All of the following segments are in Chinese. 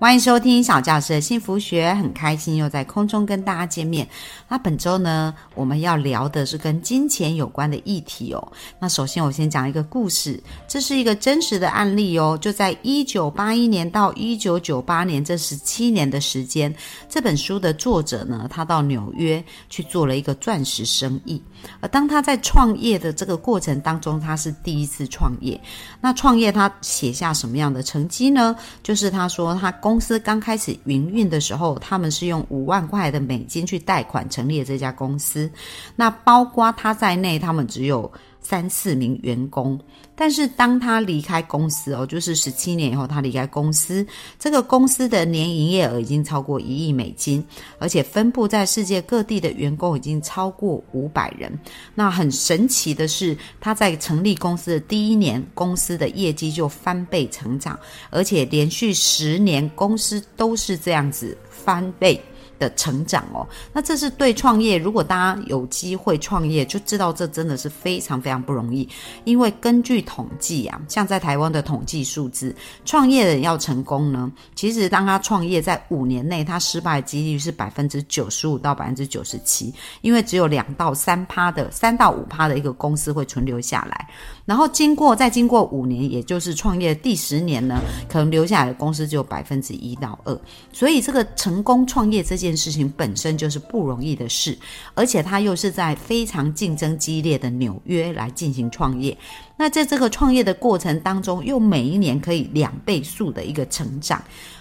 欢迎收听小教师的幸福学，很开心又在空中跟大家见面。那本周呢，我们要聊的是跟金钱有关的议题哦。那首先我先讲一个故事，这是一个真实的案例哦。就在一九八一年到一九九八年这十七年的时间，这本书的作者呢，他到纽约去做了一个钻石生意。而当他在创业的这个过程当中，他是第一次创业。那创业他写下什么样的成绩呢？就是他说他公司刚开始营运的时候，他们是用五万块的美金去贷款成立了这家公司。那包括他在内，他们只有三四名员工。但是当他离开公司哦，就是十七年以后，他离开公司，这个公司的年营业额已经超过一亿美金，而且分布在世界各地的员工已经超过五百人。那很神奇的是，他在成立公司的第一年，公司的业绩就翻倍成长，而且连续十年公司都是这样子翻倍。的成长哦，那这是对创业。如果大家有机会创业，就知道这真的是非常非常不容易。因为根据统计啊，像在台湾的统计数字，创业人要成功呢，其实当他创业在五年内，他失败几率是百分之九十五到百分之九十七。因为只有两到三趴的三到五趴的一个公司会存留下来，然后经过再经过五年，也就是创业第十年呢，可能留下来的公司只有百分之一到二。所以这个成功创业这件。件事情本身就是不容易的事，而且他又是在非常竞争激烈的纽约来进行创业。那在这个创业的过程当中，又每一年可以两倍数的一个成长，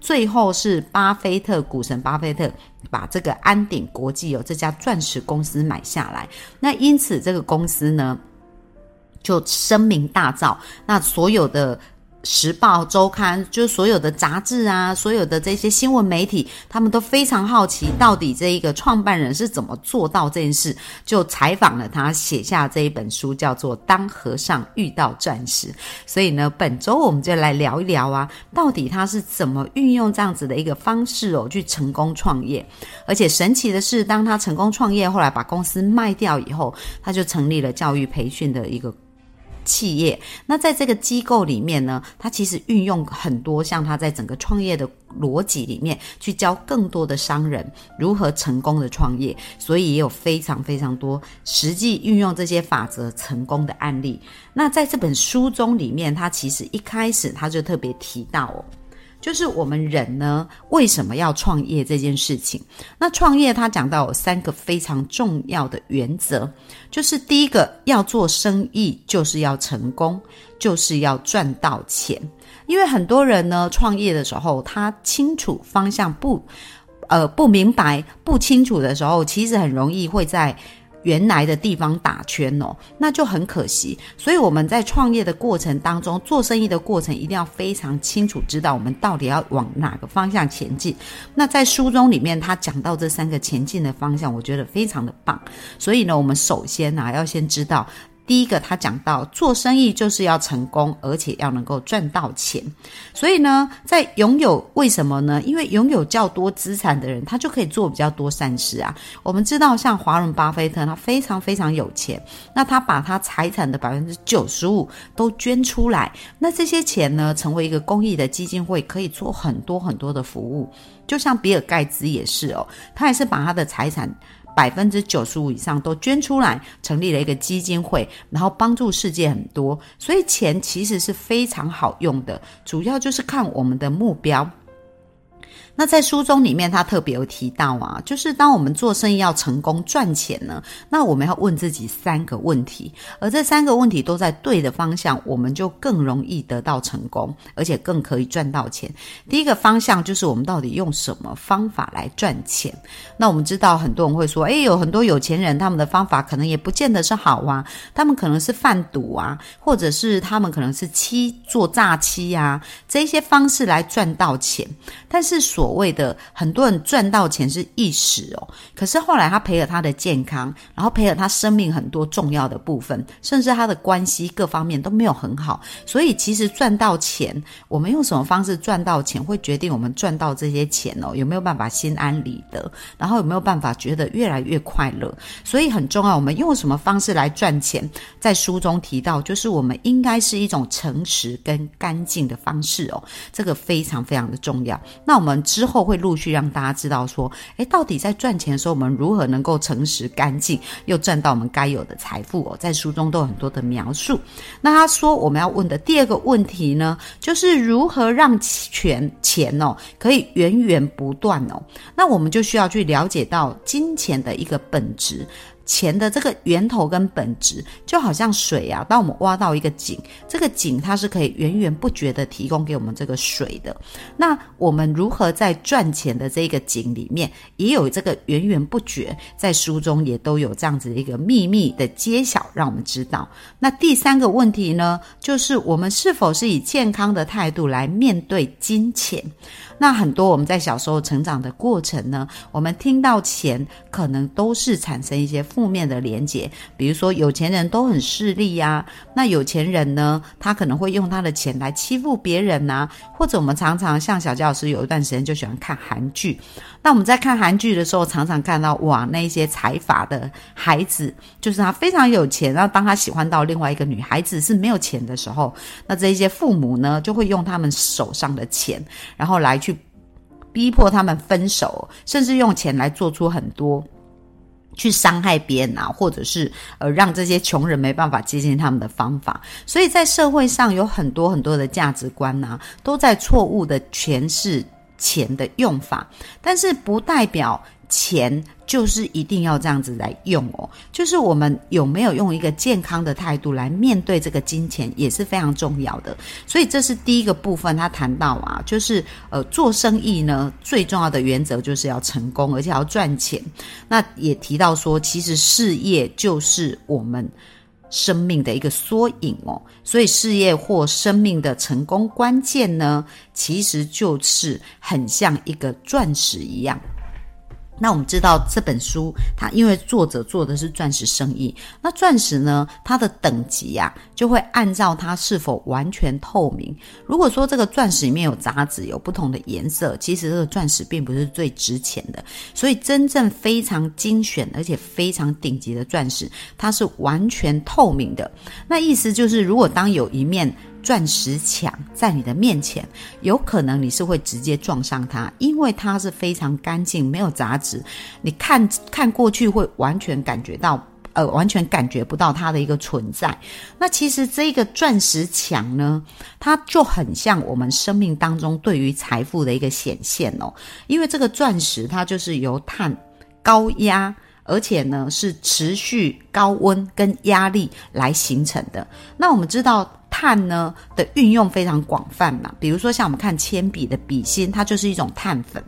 最后是巴菲特股神巴菲特把这个安鼎国际有这家钻石公司买下来。那因此这个公司呢就声名大噪，那所有的。时报周刊，就是所有的杂志啊，所有的这些新闻媒体，他们都非常好奇，到底这一个创办人是怎么做到这件事，就采访了他，写下这一本书，叫做《当和尚遇到钻石》。所以呢，本周我们就来聊一聊啊，到底他是怎么运用这样子的一个方式哦，去成功创业。而且神奇的是，当他成功创业，后来把公司卖掉以后，他就成立了教育培训的一个。企业，那在这个机构里面呢，他其实运用很多像他在整个创业的逻辑里面，去教更多的商人如何成功的创业，所以也有非常非常多实际运用这些法则成功的案例。那在这本书中里面，他其实一开始他就特别提到哦。就是我们人呢，为什么要创业这件事情？那创业他讲到有三个非常重要的原则，就是第一个要做生意，就是要成功，就是要赚到钱。因为很多人呢，创业的时候他清楚方向不，呃不明白不清楚的时候，其实很容易会在。原来的地方打圈哦，那就很可惜。所以我们在创业的过程当中，做生意的过程，一定要非常清楚知道我们到底要往哪个方向前进。那在书中里面，他讲到这三个前进的方向，我觉得非常的棒。所以呢，我们首先呢，要先知道。第一个，他讲到做生意就是要成功，而且要能够赚到钱。所以呢，在拥有为什么呢？因为拥有较多资产的人，他就可以做比较多善事啊。我们知道，像华伦巴菲特，他非常非常有钱，那他把他财产的百分之九十五都捐出来，那这些钱呢，成为一个公益的基金会，可以做很多很多的服务。就像比尔盖茨也是哦，他也是把他的财产。百分之九十五以上都捐出来，成立了一个基金会，然后帮助世界很多，所以钱其实是非常好用的，主要就是看我们的目标。那在书中里面，他特别有提到啊，就是当我们做生意要成功赚钱呢，那我们要问自己三个问题，而这三个问题都在对的方向，我们就更容易得到成功，而且更可以赚到钱。第一个方向就是我们到底用什么方法来赚钱？那我们知道很多人会说，诶，有很多有钱人他们的方法可能也不见得是好啊，他们可能是贩毒啊，或者是他们可能是欺做诈欺啊，这些方式来赚到钱，但是所所谓的很多人赚到钱是一时哦，可是后来他赔了他的健康，然后赔了他生命很多重要的部分，甚至他的关系各方面都没有很好。所以其实赚到钱，我们用什么方式赚到钱，会决定我们赚到这些钱哦有没有办法心安理得，然后有没有办法觉得越来越快乐。所以很重要，我们用什么方式来赚钱，在书中提到，就是我们应该是一种诚实跟干净的方式哦，这个非常非常的重要。那我们之后会陆续让大家知道说，诶，到底在赚钱的时候，我们如何能够诚实干净，又赚到我们该有的财富哦，在书中都有很多的描述。那他说我们要问的第二个问题呢，就是如何让钱钱哦可以源源不断哦，那我们就需要去了解到金钱的一个本质。钱的这个源头跟本质，就好像水啊。当我们挖到一个井，这个井它是可以源源不绝的提供给我们这个水的。那我们如何在赚钱的这个井里面，也有这个源源不绝？在书中也都有这样子的一个秘密的揭晓，让我们知道。那第三个问题呢，就是我们是否是以健康的态度来面对金钱？那很多我们在小时候成长的过程呢，我们听到钱可能都是产生一些负面的连结，比如说有钱人都很势利呀，那有钱人呢，他可能会用他的钱来欺负别人呐，或者我们常常像小教老师有一段时间就喜欢看韩剧，那我们在看韩剧的时候，常常看到哇，那一些财阀的孩子，就是他非常有钱，然后当他喜欢到另外一个女孩子是没有钱的时候，那这一些父母呢，就会用他们手上的钱，然后来去。逼迫他们分手，甚至用钱来做出很多去伤害别人啊，或者是呃让这些穷人没办法接近他们的方法。所以在社会上有很多很多的价值观呐，都在错误的诠释钱的用法，但是不代表。钱就是一定要这样子来用哦，就是我们有没有用一个健康的态度来面对这个金钱也是非常重要的。所以这是第一个部分，他谈到啊，就是呃做生意呢最重要的原则就是要成功，而且要赚钱。那也提到说，其实事业就是我们生命的一个缩影哦。所以事业或生命的成功关键呢，其实就是很像一个钻石一样。那我们知道这本书，它因为作者做的是钻石生意，那钻石呢，它的等级呀，就会按照它是否完全透明。如果说这个钻石里面有杂质，有不同的颜色，其实这个钻石并不是最值钱的。所以真正非常精选而且非常顶级的钻石，它是完全透明的。那意思就是，如果当有一面。钻石墙在你的面前，有可能你是会直接撞上它，因为它是非常干净，没有杂质。你看看过去会完全感觉到，呃，完全感觉不到它的一个存在。那其实这个钻石墙呢，它就很像我们生命当中对于财富的一个显现哦，因为这个钻石它就是由碳高压。而且呢，是持续高温跟压力来形成的。那我们知道碳呢的运用非常广泛嘛，比如说像我们看铅笔的笔芯，它就是一种碳粉。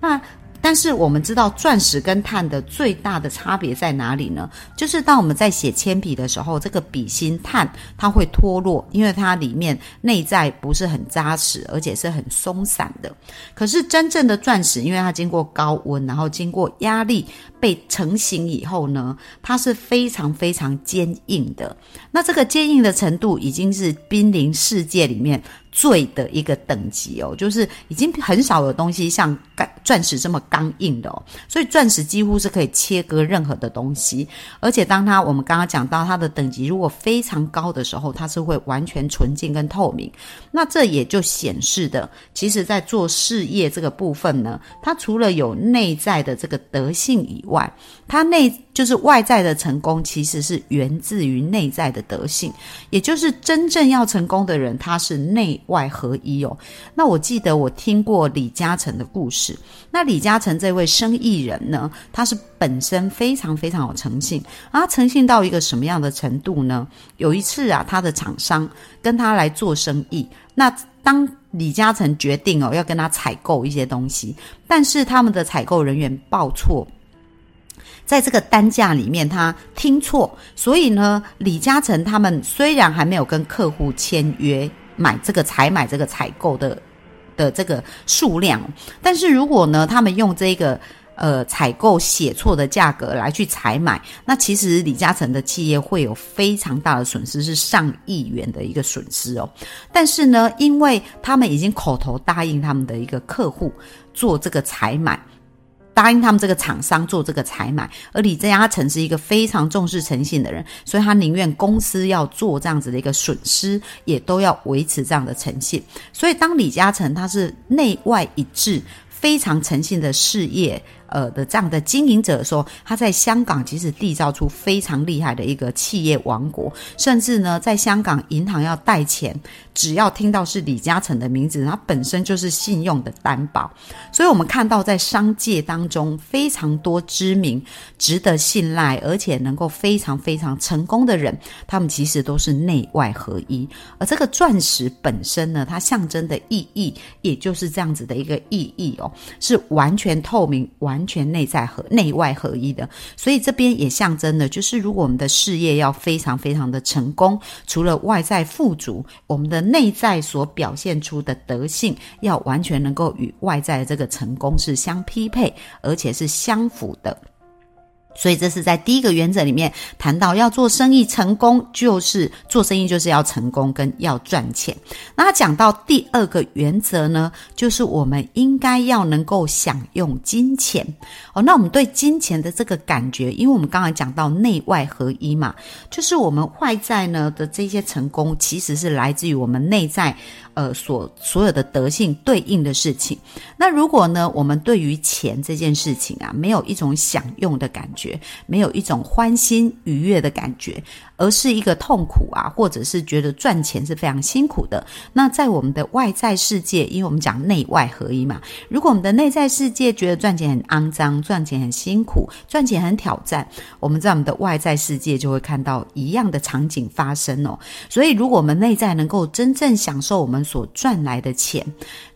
那但是我们知道钻石跟碳的最大的差别在哪里呢？就是当我们在写铅笔的时候，这个笔芯碳它会脱落，因为它里面内在不是很扎实，而且是很松散的。可是真正的钻石，因为它经过高温，然后经过压力被成型以后呢，它是非常非常坚硬的。那这个坚硬的程度已经是濒临世界里面。最的一个等级哦，就是已经很少有东西像钻石这么刚硬的哦，所以钻石几乎是可以切割任何的东西，而且当它我们刚刚讲到它的等级如果非常高的时候，它是会完全纯净跟透明，那这也就显示的，其实在做事业这个部分呢，它除了有内在的这个德性以外，它内就是外在的成功其实是源自于内在的德性，也就是真正要成功的人，他是内。外合一哦，那我记得我听过李嘉诚的故事。那李嘉诚这位生意人呢，他是本身非常非常有诚信啊，诚信到一个什么样的程度呢？有一次啊，他的厂商跟他来做生意，那当李嘉诚决定哦要跟他采购一些东西，但是他们的采购人员报错，在这个单价里面他听错，所以呢，李嘉诚他们虽然还没有跟客户签约。买这个采买这个采购的的这个数量。但是如果呢，他们用这个呃采购写错的价格来去采买，那其实李嘉诚的企业会有非常大的损失，是上亿元的一个损失哦。但是呢，因为他们已经口头答应他们的一个客户做这个采买。答应他们这个厂商做这个采买，而李嘉诚是一个非常重视诚信的人，所以他宁愿公司要做这样子的一个损失，也都要维持这样的诚信。所以当李嘉诚他是内外一致、非常诚信的事业。呃的这样的经营者说，他在香港其实缔造出非常厉害的一个企业王国，甚至呢，在香港银行要贷钱，只要听到是李嘉诚的名字，他本身就是信用的担保。所以，我们看到在商界当中非常多知名、值得信赖，而且能够非常非常成功的人，他们其实都是内外合一。而这个钻石本身呢，它象征的意义，也就是这样子的一个意义哦，是完全透明、完。完全内在和内外合一的，所以这边也象征的，就是如果我们的事业要非常非常的成功，除了外在富足，我们的内在所表现出的德性，要完全能够与外在的这个成功是相匹配，而且是相符的。所以这是在第一个原则里面谈到，要做生意成功，就是做生意就是要成功跟要赚钱。那讲到第二个原则呢，就是我们应该要能够享用金钱哦。那我们对金钱的这个感觉，因为我们刚才讲到内外合一嘛，就是我们外在呢的这些成功，其实是来自于我们内在。呃，所所有的德性对应的事情，那如果呢，我们对于钱这件事情啊，没有一种享用的感觉，没有一种欢欣愉悦的感觉，而是一个痛苦啊，或者是觉得赚钱是非常辛苦的，那在我们的外在世界，因为我们讲内外合一嘛，如果我们的内在世界觉得赚钱很肮脏，赚钱很辛苦，赚钱很挑战，我们在我们的外在世界就会看到一样的场景发生哦。所以，如果我们内在能够真正享受我们。所赚来的钱，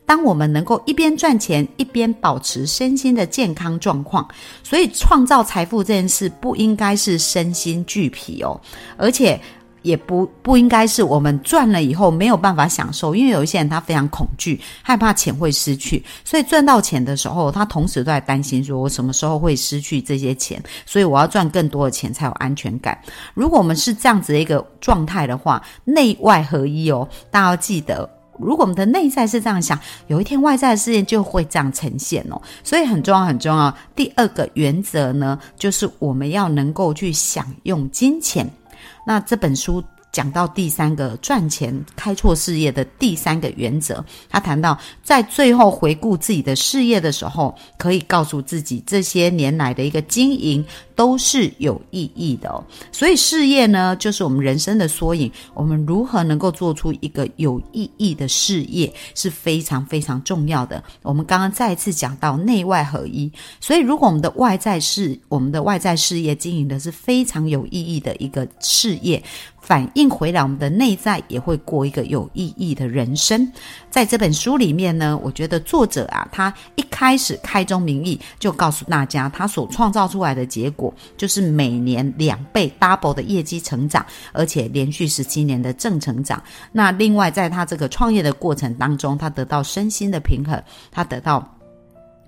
当我们能够一边赚钱一边保持身心的健康状况，所以创造财富这件事不应该是身心俱疲哦，而且也不不应该是我们赚了以后没有办法享受，因为有一些人他非常恐惧，害怕钱会失去，所以赚到钱的时候，他同时都在担心说我什么时候会失去这些钱，所以我要赚更多的钱才有安全感。如果我们是这样子的一个状态的话，内外合一哦，大家要记得。如果我们的内在是这样想，有一天外在的事件就会这样呈现哦。所以很重要，很重要。第二个原则呢，就是我们要能够去享用金钱。那这本书。讲到第三个赚钱开拓事业的第三个原则，他谈到在最后回顾自己的事业的时候，可以告诉自己这些年来的一个经营都是有意义的哦。所以事业呢，就是我们人生的缩影。我们如何能够做出一个有意义的事业是非常非常重要的。我们刚刚再次讲到内外合一，所以如果我们的外在事，我们的外在事业经营的是非常有意义的一个事业。反映回来，我们的内在也会过一个有意义的人生。在这本书里面呢，我觉得作者啊，他一开始开宗明义就告诉大家，他所创造出来的结果就是每年两倍 double 的业绩成长，而且连续十七年的正成长。那另外，在他这个创业的过程当中，他得到身心的平衡，他得到。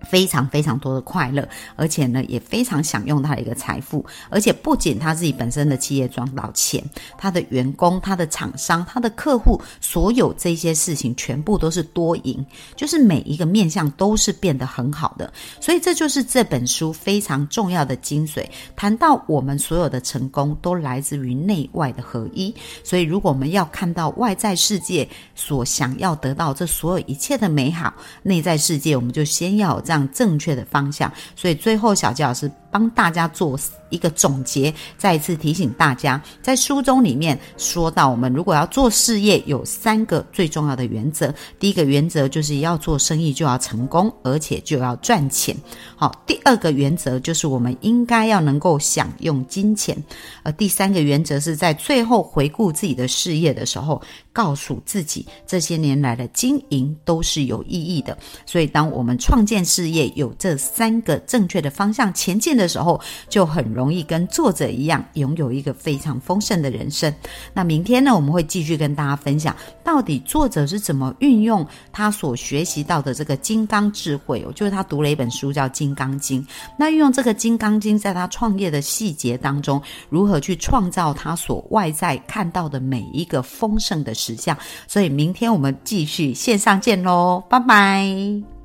非常非常多的快乐，而且呢，也非常享用他的一个财富，而且不仅他自己本身的企业赚到钱，他的员工、他的厂商、他的客户，所有这些事情全部都是多赢，就是每一个面向都是变得很好的。所以这就是这本书非常重要的精髓。谈到我们所有的成功都来自于内外的合一，所以如果我们要看到外在世界所想要得到这所有一切的美好，内在世界我们就先要。这样正确的方向，所以最后小吉老师帮大家做一个总结，再一次提醒大家，在书中里面说到，我们如果要做事业，有三个最重要的原则。第一个原则就是要做生意就要成功，而且就要赚钱。好，第二个原则就是我们应该要能够享用金钱。而第三个原则是在最后回顾自己的事业的时候，告诉自己这些年来的经营都是有意义的。所以，当我们创建事业有这三个正确的方向前进的时候，就很容易跟作者一样，拥有一个非常丰盛的人生。那明天呢，我们会继续跟大家分享，到底作者是怎么运用他所学习到的这个金刚智慧。哦，就是他读了一本书叫《金刚经》，那运用这个《金刚经》在他创业的细节当中，如何去创造他所外在看到的每一个丰盛的实相。所以明天我们继续线上见喽，拜拜。